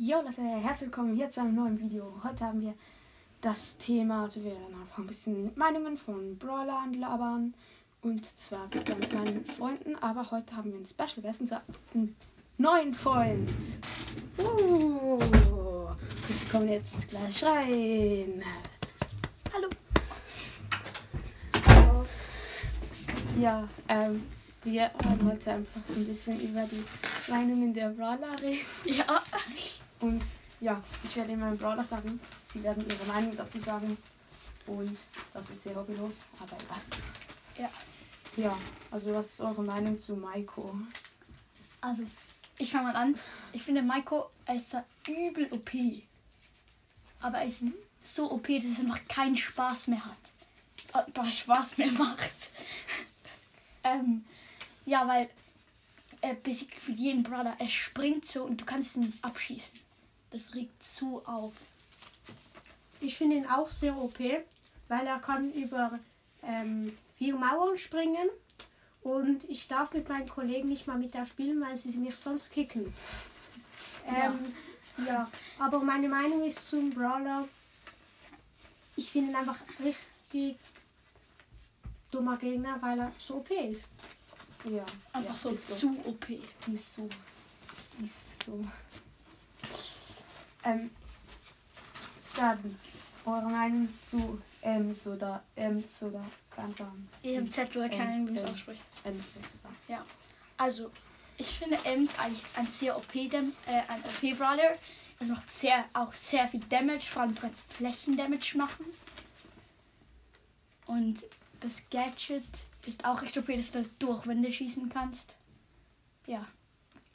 Jo Leute, herzlich willkommen hier zu einem neuen Video. Heute haben wir das Thema, also wir werden einfach ein bisschen Meinungen von Brawlern labern. Und zwar wieder mit meinen Freunden, aber heute haben wir einen Special Guest, und zwar einen neuen Freund. Uh, wir kommen jetzt gleich rein. Hallo. Hallo. Ja, ähm, wir werden heute einfach ein bisschen über die Meinungen der Brawler reden. Ja. Und ja, ich werde ihnen meinen Brawler sagen. Sie werden ihre Meinung dazu sagen. Und das wird sehr hobbylos, aber ja. Ja. Ja, also was ist eure Meinung zu Maiko? Also, ich fange mal an. Ich finde Maiko, er ist zwar übel OP. Aber er ist so OP, dass es einfach keinen Spaß mehr hat. Äh, Doch Spaß mehr macht. ähm, ja, weil er besiegt für jeden Brother. Er springt so und du kannst ihn nicht abschießen. Das regt so auf. Ich finde ihn auch sehr OP, weil er kann über ähm, vier Mauern springen und ich darf mit meinen Kollegen nicht mal mit da spielen, weil sie mich sonst kicken. Ähm, ja. aber meine Meinung ist zum Brawler, ich finde ihn einfach richtig dummer Gegner, weil er so OP ist. Ja, Einfach ja, so ist zu OP. Ist so. Ist so. Ähm, dann eure Meinung zu Ems oder Ems oder kein Plan. EMZ oder keine Ahnung, wie man es ausspricht. Ems da. Also, ich finde Ems eigentlich ein sehr OP, äh, ein OP Brawler. Es macht sehr, auch sehr viel Damage, vor allem du kannst Flächendamage machen. Und das Gadget ist auch recht OP, dass du durch Wände schießen kannst. Ja,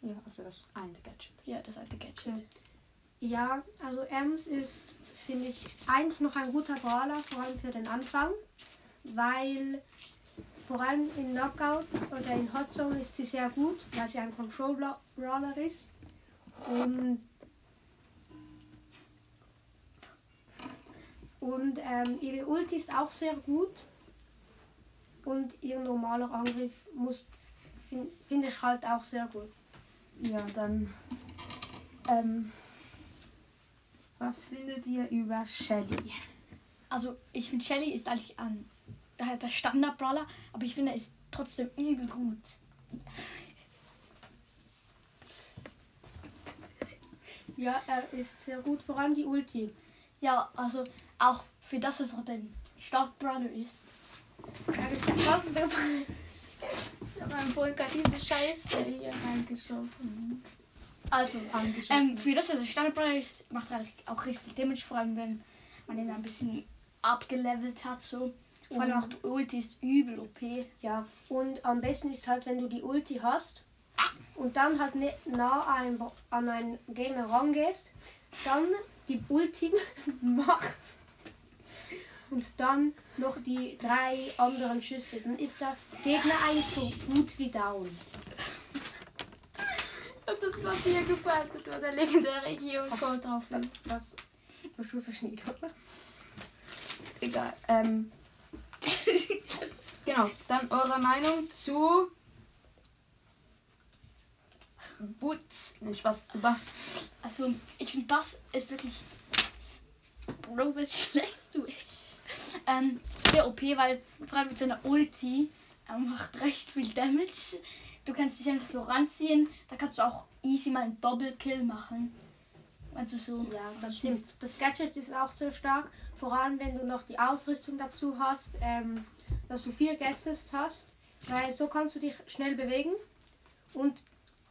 Ja, also das eine Gadget. ja, das alte Gadget. Okay. Ja, also Ems ist, finde ich, eigentlich noch ein guter Brawler, vor allem für den Anfang, weil vor allem in Knockout oder in Hot Zone ist sie sehr gut, weil sie ein Control Brawler ist. Und, und ähm, ihre Ulti ist auch sehr gut. Und ihr normaler Angriff finde ich halt auch sehr gut. Ja, dann. Ähm, was findet ihr über Shelly? Also, ich finde Shelly ist eigentlich ein, äh, der Standard-Brawler, aber ich finde, er ist trotzdem übel gut. Ja, er ist sehr gut, vor allem die Ulti. Ja, also auch für das, dass er ein Startbrawler ist. Er ist krasseste. Ich habe meinem Volker diese Scheiße hier reingeschossen. Also, Angeschossen. ähm, für das, dass er Standardbrawler ist, macht er auch richtig viel Damage, vor allem wenn man ihn ein bisschen abgelevelt hat. So. Vor allem auch die Ulti ist übel OP. Ja, und am besten ist halt, wenn du die Ulti hast und dann halt nah an, an einen Gegner rangehst, dann die Ulti machst und dann noch die drei anderen Schüsse. Dann ist der Gegner eigentlich so gut wie down. Das Papier gefaltet, wo der legendäre Geocode drauf Das, ist. das verschluss ich nicht, oder? Egal. Ähm, genau, dann eure Meinung zu. Boots. Ne, Spaß, zu Bass. Also, ich finde, Bass ist wirklich. Bro, was schlägst du? ähm, sehr OP, weil vor allem mit seiner Ulti er macht recht viel Damage. Du kannst dich einfach so ranziehen. Da kannst du auch easy mal einen Doppelkill machen. Also so. Ja, das stimmt. Das Gadget ist auch sehr stark, vor allem wenn du noch die Ausrüstung dazu hast, ähm, dass du vier Gadgets hast, weil so kannst du dich schnell bewegen und,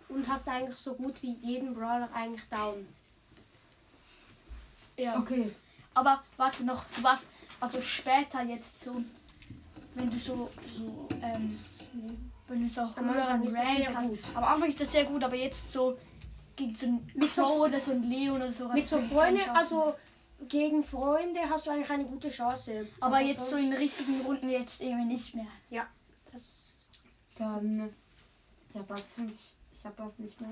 und hast eigentlich so gut wie jeden Brawler eigentlich down. Ja. Okay. Aber warte noch zu was. Also später jetzt so, wenn du so, so, ähm, wenn du so Am höheren Anfang ist das Rank sehr hast. gut. Am Anfang ist das sehr gut, aber jetzt so gegen so ein Mit so- oder so ein Leon oder so. Mit so Chance. also gegen Freunde hast du eigentlich eine gute Chance. Aber jetzt so in richtigen Runden jetzt irgendwie nicht mehr. Ja, das, Dann. Ja, Bass finde ich. Ich habe Bass nicht mehr.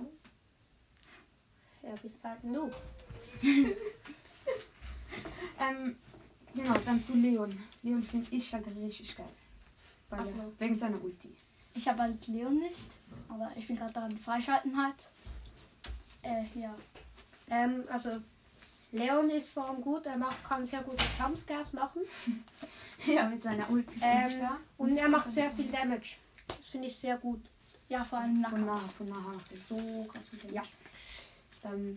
ja, bist halt ein Noob. Ähm, genau, dann zu Leon. Leon finde ich halt richtig geil. Weil so. wegen seiner Ulti. Ich habe halt Leon nicht, aber ich bin gerade daran freischalten halt. Äh, ja. Ähm, also Leon ist vor allem gut, er macht, kann sehr gute Jumpscares machen. Ja, mit seiner Ulti. Ähm, und er macht sehr viel Damage. Das finde ich sehr gut. Ja, vor allem Von Nacker. nah, von nah macht er so krass mit dem. Ja. Dann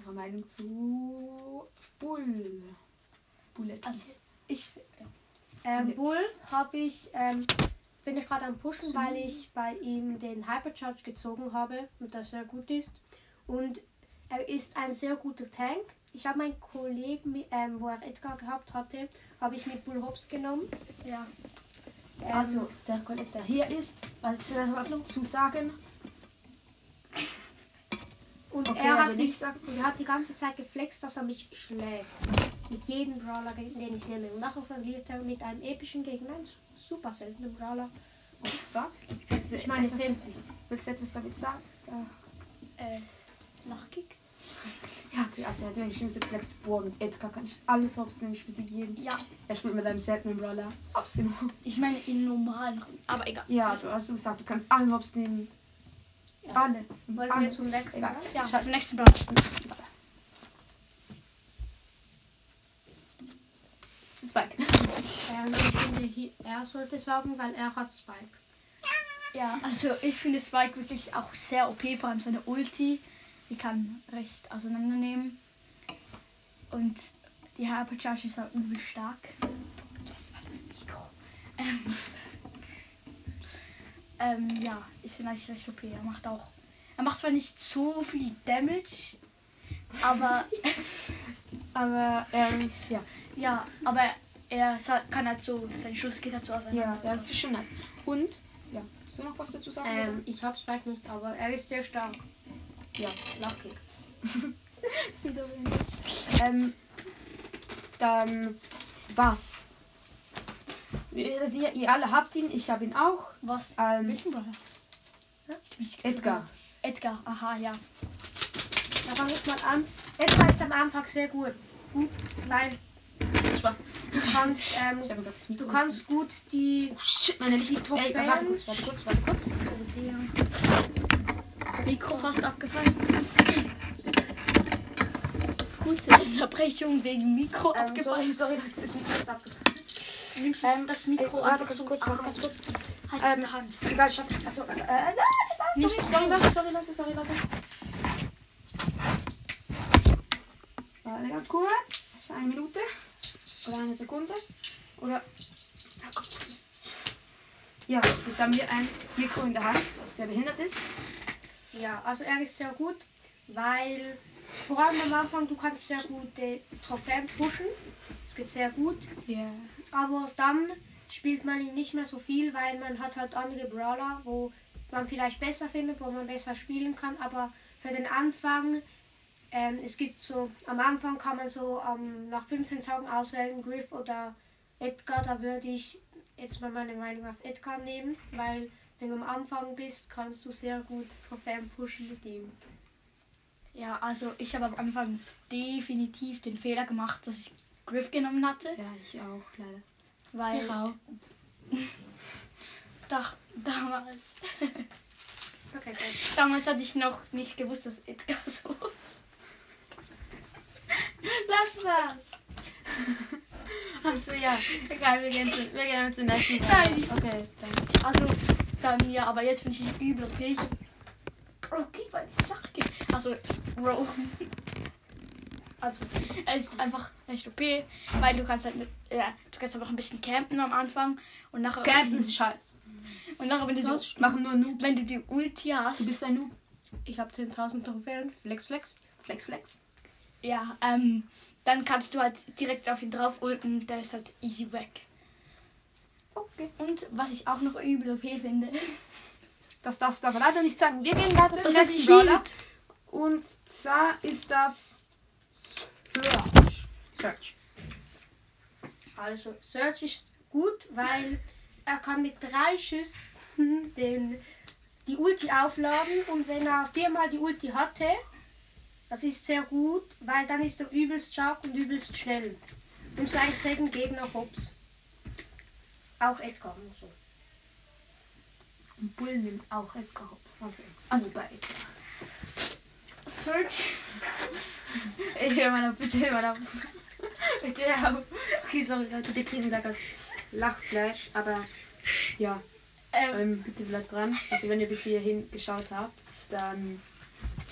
eure Meinung zu Bull. Bullet. Also ich. Ähm. Bull habe ich, ähm, bin ich gerade am Pushen, weil ich bei ihm den Hypercharge gezogen habe und das sehr gut ist. Und er ist ein sehr guter Tank. Ich habe meinen Kollegen, ähm, wo er Edgar gehabt hatte, habe ich mit Bull Hobbs genommen. Ja. Ähm, also, der Kollege, der hier ist, willst du das was dazu sagen? und okay, er, hat die, nicht sagen. und er hat die ganze Zeit geflext, dass er mich schlägt. Mit jedem Brawler, den ich nehme. Und nachher verliert er mit einem epischen Gegner, einen super seltenen Brawler. Oh, fuck. Willst du Ich meine, etwas, sind willst du etwas damit sagen? Ja. Äh, Lachkick? Ja, also hat wirklich so geflext. Boah, mit Edgar kann ich alles hops nehmen, ich besiege jeden. Ja, Er spielt mit einem seltenen Brawler. Hops genommen. ich meine in normalen. Aber egal. Ja, also hast du gesagt, du kannst alle Hops nehmen. Ja. Alle. Wollen alle. wir zum nächsten. Brawler? Ja, zum nächsten Brawler. Spike. Ähm, ich finde, hier- er sollte sagen, weil er hat Spike. Ja, also ich finde Spike wirklich auch sehr OP, vor allem seine Ulti. Die kann recht auseinandernehmen. Und die Hypercharge ist auch übel stark. Das war das Mikro. Ähm, ähm, ja, ich finde eigentlich recht OP. Er macht auch. Er macht zwar nicht so viel Damage, aber Aber, ähm, ja. ja, aber er kann halt so, sein Schuss geht halt so Ja, auseinander. ja, das ist schon nice. Und, ja, willst du noch was dazu sagen? Ähm, ich habe Spike nicht, aber er ist sehr stark. ja. Lucky. Sind so wenig. Ähm, dann, was? Ihr, ihr, ihr alle habt ihn, ich habe ihn auch. Was? Ähm, Welchen bin nicht Edgar. Edgar, aha, ja. Da fange ich mal an. Edgar ist am Anfang sehr gut. Gut, weil Spaß. du kannst, ähm, Ich du kannst gut die Oh, shit, meine. Ey, Trophäen- warte kurz, warte kurz, warte kurz. Mikro fast abgefallen. Kurze Unterbrechung wegen Mikro Ähm, abgefallen. sorry, sorry, das Mikro ist abgefallen. Ähm, das ey, Mikro warte einfach so kurz, warte ganz kurz. Halt Ähm, in der Hand. Egal, stopp. Achso, also, äh, nein, sorry, so. sorry, Leute, sorry, Leute, sorry, Leute. Warte ganz kurz. Eine Minute. Oder eine Sekunde. Oder. Ah, Ja, jetzt haben wir ein Mikro in der Hand, das sehr behindert ist. Ja, also er ist sehr gut, weil vor allem am Anfang du kannst sehr gut die Trophäen pushen. Es geht sehr gut. Ja. Aber dann spielt man ihn nicht mehr so viel, weil man hat halt andere Brawler, wo man vielleicht besser findet, wo man besser spielen kann. Aber für den Anfang, ähm, es gibt so, am Anfang kann man so ähm, nach 15 Tagen auswählen, Griff oder Edgar. Da würde ich jetzt mal meine Meinung auf Edgar nehmen, weil wenn du am Anfang bist, kannst du sehr gut Trophäen pushen mit ihm. Ja, also ich habe am Anfang definitiv den Fehler gemacht, dass ich Griff genommen hatte, Ja, ich auch, leider. weil Ich auch. da, damals, Okay, damals hatte ich noch nicht gewusst, dass Edgar so. Lass das! Achso, ja. Egal, wir gehen, zu, wir gehen zum nächsten Nein. Okay, dann. Also, dann ja, aber jetzt finde ich ihn übel okay. Okay, weil ich sage. Also, Bro. Also, er ist einfach recht OP, weil du kannst halt, mit- ja, du kannst einfach ein bisschen campen am Anfang und nachher. Campen ist scheiße. Und nachher, wenn du, Das die, machen nur Noobs. wenn du die Ulti Du hast, bist ein Noob. Ich habe 10.000 Trophäen. Flex, flex. Flex, flex. Ja, ähm, dann kannst du halt direkt auf ihn drauf ulten, der ist halt easy weg. Okay. Und was ich auch noch übel OP finde, Das darfst du aber leider nicht sagen. Wir gehen weiter zum nächsten Brawler. Und zwar ist das Search. Search. Also Search ist gut, weil er kann mit drei Schüssen den, die Ulti aufladen und wenn er viermal die Ulti hatte, das ist sehr gut, weil dann ist er übelst stark und übelst schnell. Und so einen kriegen Gegner Hops. Auch Edgar und so. Und Bull nimmt auch Edgar Hopp. Also, also bei Edgar. Search. Ich höre mal auf, bitte hör mal auf. Bitte hör auf. Okay, sorry Leute, die kriegen da gerade Lachfleisch, aber ja, Ähm, ähm, bitte bleibt dran. Also wenn ihr bis hierhin geschaut habt, dann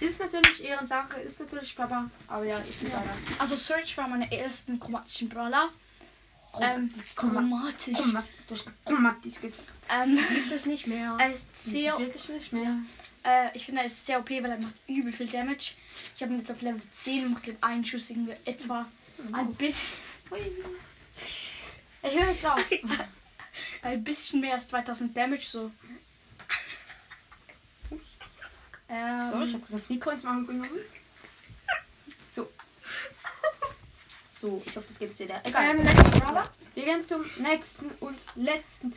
ist natürlich Ehrensache, ist natürlich Papa, aber ja, ich bin Ja. leider also Search war meine ersten chromatischen Brawler. Ähm, chromatisch. chromatisch, chromatisch gesagt. Ähm, Gibt es nicht mehr. er ist ist wirklich nicht mehr. äh, ich finde, er ist sehr OP, weil er macht übel viel Damage. Ich habe ihn jetzt auf Level 10 und mache den einen Schuss irgendwie etwa ein bisschen, Ich höre jetzt auf. ein bisschen mehr als 2000 Damage, so. Ich habe das Mikro ins Maul genommen. So. So, ich hoffe, das geht jetzt wieder. Egal. Ähm. Wir gehen zum nächsten und letzten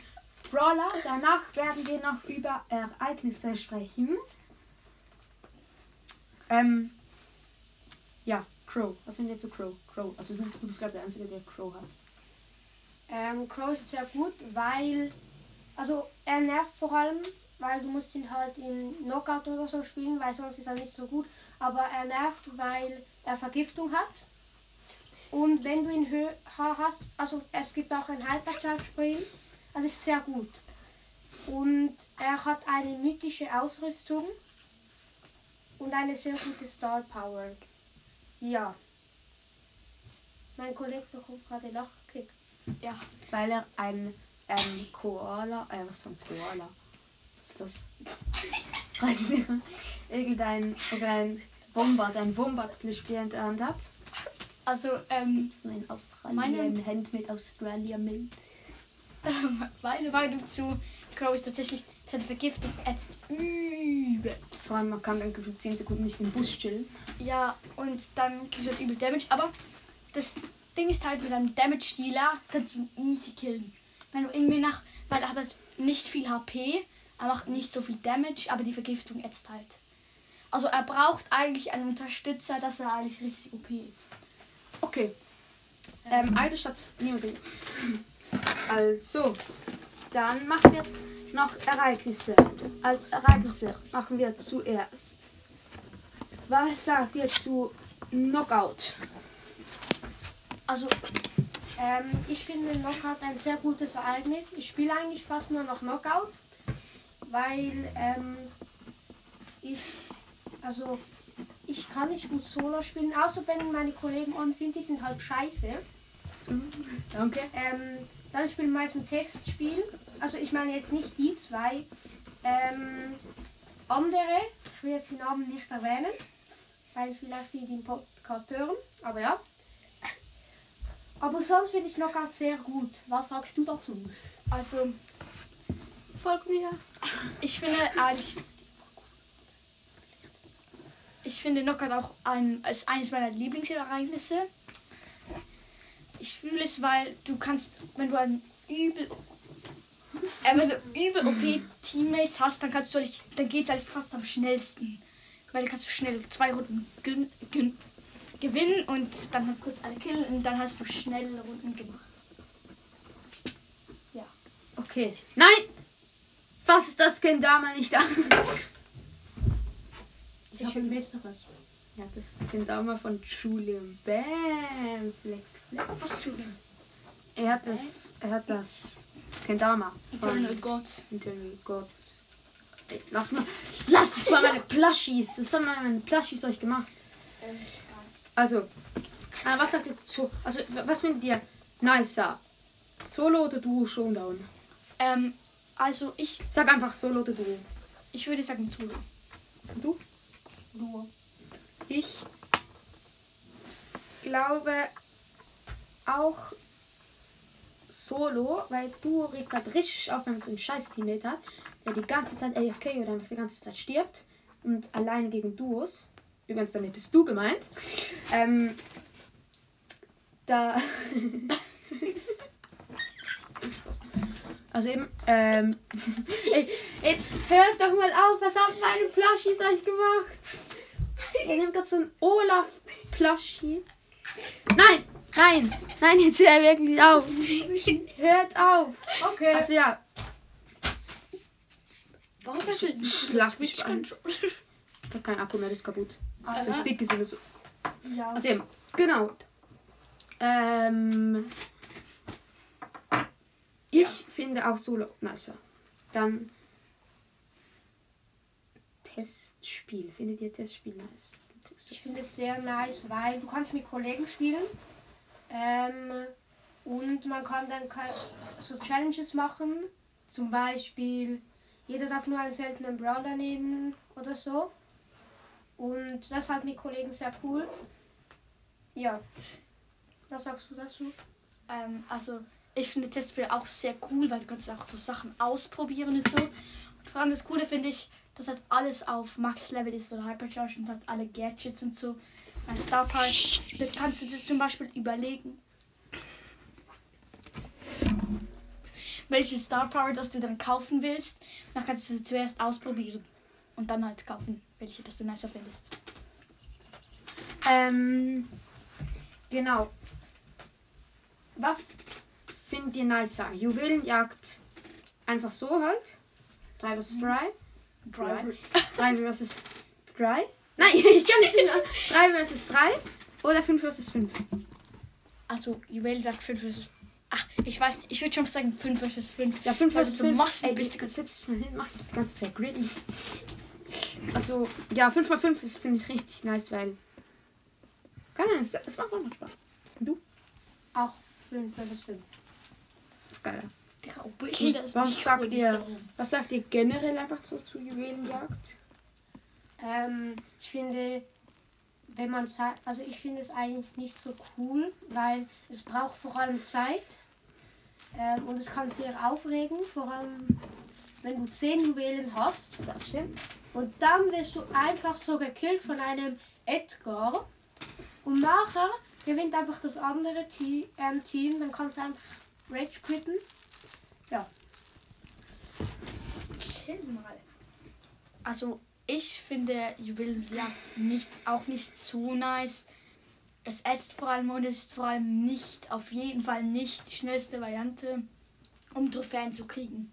Brawler. Danach werden wir noch über Ereignisse sprechen. Ähm, ja, Crow. Was sind wir zu Crow? Crow. Also du, du bist gerade der Einzige, der Crow hat. Ähm, Crow ist sehr gut, weil, also er nervt vor allem, weil du musst ihn halt in Knockout oder so spielen, weil sonst ist er nicht so gut. Aber er nervt, weil er Vergiftung hat. Und wenn du ihn höher hast, also es gibt auch ein Hyper Charge für ihn, also ist sehr gut. Und er hat eine mythische Ausrüstung und eine sehr gute Star Power. Ja. Mein Kollege bekommt gerade Lachkick. ja. Weil er ein ähm, Koala, äh, was für ein Koala? Ist das? Weiß ich nicht. Irgendein, irgendein Wombat, ein Wombat-Plüschtier entfernt hat. Also, Das ähm, gibt's nur in Australien. meine- Handmade Australia Milk. meine Meinung zu Crow ist tatsächlich, seine Vergiftung ätzt übelst. Vor allem, man kann dann gefühlt 10 Sekunden nicht im Bus chillen. Ja, und dann kriegst du halt übel Damage. Aber das Ding ist halt, mit einem Damage-Dealer kannst du ihn easy killen. Wenn du irgendwie nach, weil er hat halt nicht viel HP, er macht nicht so viel Damage, aber die Vergiftung ätzt halt. Also er braucht eigentlich einen Unterstützer, dass er eigentlich richtig OP ist. Okay. Ähm, eine Station. Also, dann machen wir jetzt noch Ereignisse. Als Ereignisse machen wir zuerst. Was sagt ihr zu Knockout? Also, Ähm, ich finde Knockout ein sehr gutes Ereignis. Ich spiele eigentlich fast nur noch Knockout, weil ähm, ich, also ich kann nicht gut Solo spielen, außer wenn meine Kollegen on sind, die sind halt scheiße. Danke. Ähm, dann spielen wir meist ein Testspiel. Also ich meine jetzt nicht die zwei. Ähm, andere, ich will jetzt die Namen nicht erwähnen, weil vielleicht die den Podcast hören, aber ja. Aber sonst finde ich Knockout sehr gut. Was sagst du dazu? also Folgt mir. ich finde eigentlich. Ich finde Knockout auch ein, als eines meiner Lieblingsereignisse. Ich fühle es, weil du kannst, wenn du ein übel, äh, wenn du übel OP Teammates hast, dann kannst du eigentlich, dann geht's eigentlich fast am schnellsten, weil dann kannst du schnell zwei Runden gewinnen und dann halt kurz alle killen und dann hast du schnell Runden gemacht. Okay. Nein! Fass das Kind damals nicht an. Ich habe ein besseres. Ja, das Kind damals von Julian. Bam! Flex, flex. Was denn? Er hat das. Er hat das. Kendama. Eternal Gods. Eternal God. Ey, Lass mal. Lass uns mal meine Plushies. Was haben meine Plushies euch gemacht? Also. äh, was sagt ihr zu. Also, was findet ihr nicer? Solo oder Duo Showdown? Ähm, also ich, Sag einfach Solo oder Duo. ich würde sagen Solo. Und du? Duo. Ich glaube auch Solo, weil Duo regt halt richtig auf, wenn man so einen scheiß Teammate hat, der die ganze Zeit AFK oder einfach die ganze Zeit stirbt und alleine gegen Duos. Übrigens, damit bist du gemeint. Ähm, da. Also eben, ähm, ey, jetzt hört doch mal auf, was haben meine Flaschis euch gemacht? Er nimmt gerade so ein Olaf-Plushie. Nein, nein, nein, jetzt hört wirklich auf. Hört auf. Okay. Also ja, Warum hast du Schlag mich an. Ich hab keinen Akku mehr, das ist kaputt. Also Stick ist sowieso. Ja. Also eben, genau. Ähm, ich finde auch Solo nicer. Dann Testspiel. Findet ihr Testspiel nice? Ich finde es sehr nice, weil du kannst mit Kollegen spielen. Ähm, und man kann dann so Challenges machen. Zum Beispiel, jeder darf nur einen seltenen Brawler nehmen oder so. Und das ist halt mit Kollegen sehr cool. Ja. Was sagst du dazu? Ähm, also, ich finde Testspiele auch sehr cool, weil du kannst auch so Sachen ausprobieren und so. Und vor allem das Coole finde ich, dass halt alles auf Max-Level ist oder Hypercharge und halt alle Gadgets und so. Ein Star Power, da kannst du dir zum Beispiel überlegen, welche Star Power das du dann kaufen willst. Dann kannst du sie zuerst ausprobieren und dann halt kaufen, welche das du nicer findest. Ähm, genau. Was findet ihr nicer? Juwelenjagd einfach so halt? 3 vs 3? Driver. 3 vs 3? Nein, ich kann nicht mehr. 3 vs 3 oder 5 vs 5? Also, Juwelenjagd 5 vs. Ach, ich weiß nicht, ich würde schon sagen 5 vs 5. Ja, 5 Weil vs du so 5. Massen Ey, bist. du dich mal hin, mach die ganze Zeit greedy. Also, ja, 5 vs 5 ist, finde ich, richtig nice, weil. Keine Ahnung, es, es macht auch noch Spaß. Auch 5 vs 5. Geil. Was sagt ihr? Was sagt ihr generell einfach so zu Juwelenjagd? Ähm, ich finde, wenn man Zeit, also ich finde es eigentlich nicht so cool, weil es braucht vor allem Zeit ähm, und es kann sehr aufregen, vor allem wenn du 10 Juwelen hast Das stimmt. und dann wirst du einfach so gekillt von einem Edgar und nachher gewinnt einfach das andere Te ähm, Team, dann kannst du einfach Rage quitten. Chill mal. Also, ich finde Juwelenjagd nicht, auch nicht so nice. Es ätzt vor allem und es ist vor allem nicht, auf jeden Fall nicht die schnellste Variante, um Trophäen zu kriegen.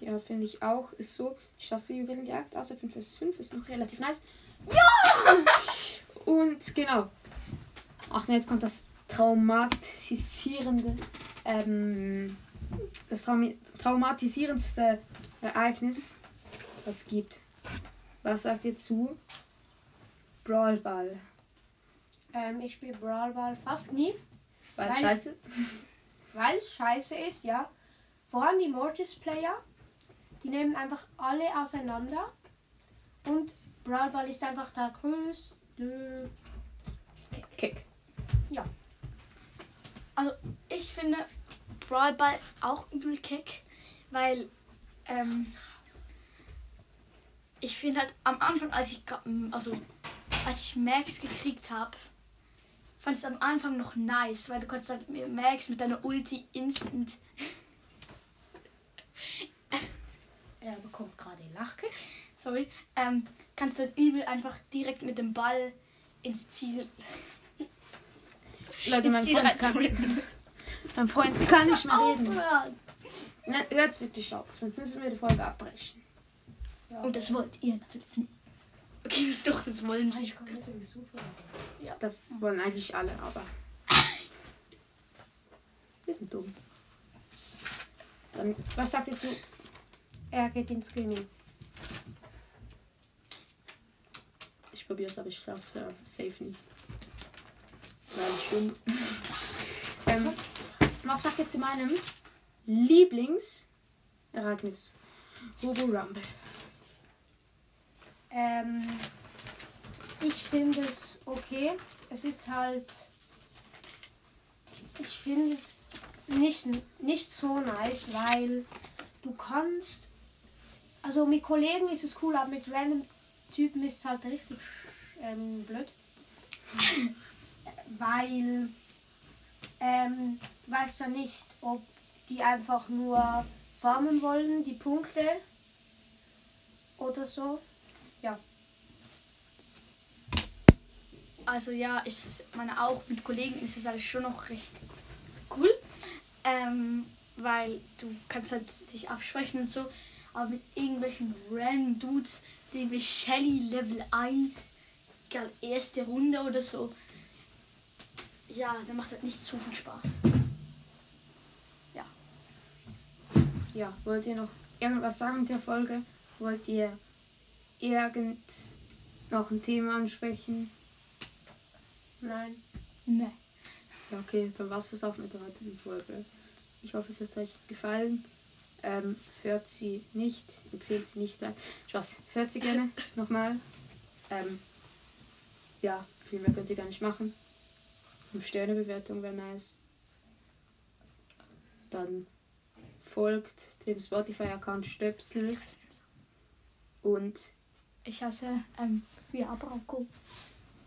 Ja, finde ich auch. Ist so. Ich hasse Juwelenjagd. Also 5 vs 5 ist noch relativ nice. Ja! Und genau. Ach ne, jetzt kommt das traumatisierende. Ähm, das Traumi traumatisierendste Ereignis, was es gibt. Was sagt ihr zu? Brawl Ball. Ähm, ich spiele Brawl Ball fast nie, Weil es scheiße. weil es scheiße ist, ja. Vor allem die Mortis-Player, die nehmen einfach alle auseinander. Und Brawl Ball ist einfach der größte. Kick. Ich finde Brawl Ball auch übel kick, weil ähm, ich finde halt am Anfang, als ich gra- m, also als ich Max gekriegt habe, fand ich es am Anfang noch nice, weil du kannst halt mit Max mit deiner Ulti instant. er bekommt gerade Lache. Sorry. Ähm, kannst du halt übel einfach direkt mit dem Ball ins Ziel. Leute, ins mein Ziel reinzurennen. Mein Freund kann nicht mehr reden. Aufhören! Ne, hört's wirklich auf, sonst müssen wir die Folge abbrechen. Und das wollt ihr natürlich nicht. Okay, das doch, das wollen sie. Ich viel. Das wollen eigentlich alle, aber. Wir sind dumm. Dann, was sagt ihr zu? Er geht ins Gaming. Ich probiere es, aber ich safe, safe nicht. Weil ich dumm. was sagt ihr zu meinem Lieblingsereignis? Robo Rumble. Ähm, ich finde es okay. Es ist halt. Ich finde es nicht, nicht so nice, weil du kannst. Also mit Kollegen ist es cool, aber mit random Typen ist es halt richtig ähm, blöd. weil ähm, du weißt ja nicht, ob die einfach nur farmen wollen, die Punkte oder so. Also ja, ich meine auch mit Kollegen ist es halt schon noch recht cool. Ähm, weil du kannst halt dich absprechen und so. Aber mit irgendwelchen random Dudes, die Shelly Level 1, egal, erste Runde oder so. Ja, dann macht das nicht so viel Spaß. Ja, wollt ihr noch irgendwas sagen mit der Folge? Wollt ihr irgend noch ein Thema ansprechen? Nein. Ne. Ja, okay, dann war es das auch mit der heutigen Folge. Ich hoffe, es hat euch gefallen. Ähm, hört sie nicht, empfehlt sie nicht. Spaß, hört sie gerne nochmal. Ähm, ja, viel mehr könnt ihr gar nicht machen. 5 Sterne Bewertung wäre nice. Dann folgt dem Spotify-Account Stöpsel und Ich hasse ähm, für Abrauko.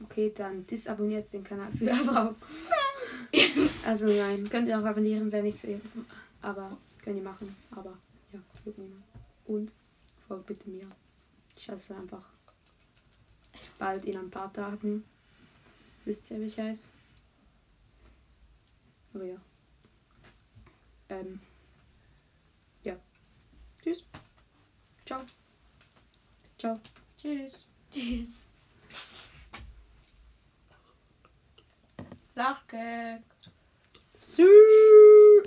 okay, dann disabonniert den Kanal für Frau. also nein, könnt ihr auch abonnieren, wäre nicht so ihr. Aber könnt ihr machen. Aber ja, niemand. Und folgt bitte mir. Ich hasse einfach bald in ein paar Tagen. Wisst ihr, wie ich heiße? Aber ja. Ähm. Ja. Tschüss. Ciao. Ciao. Tschüss. Tschüss. Lachgag. Tschüss.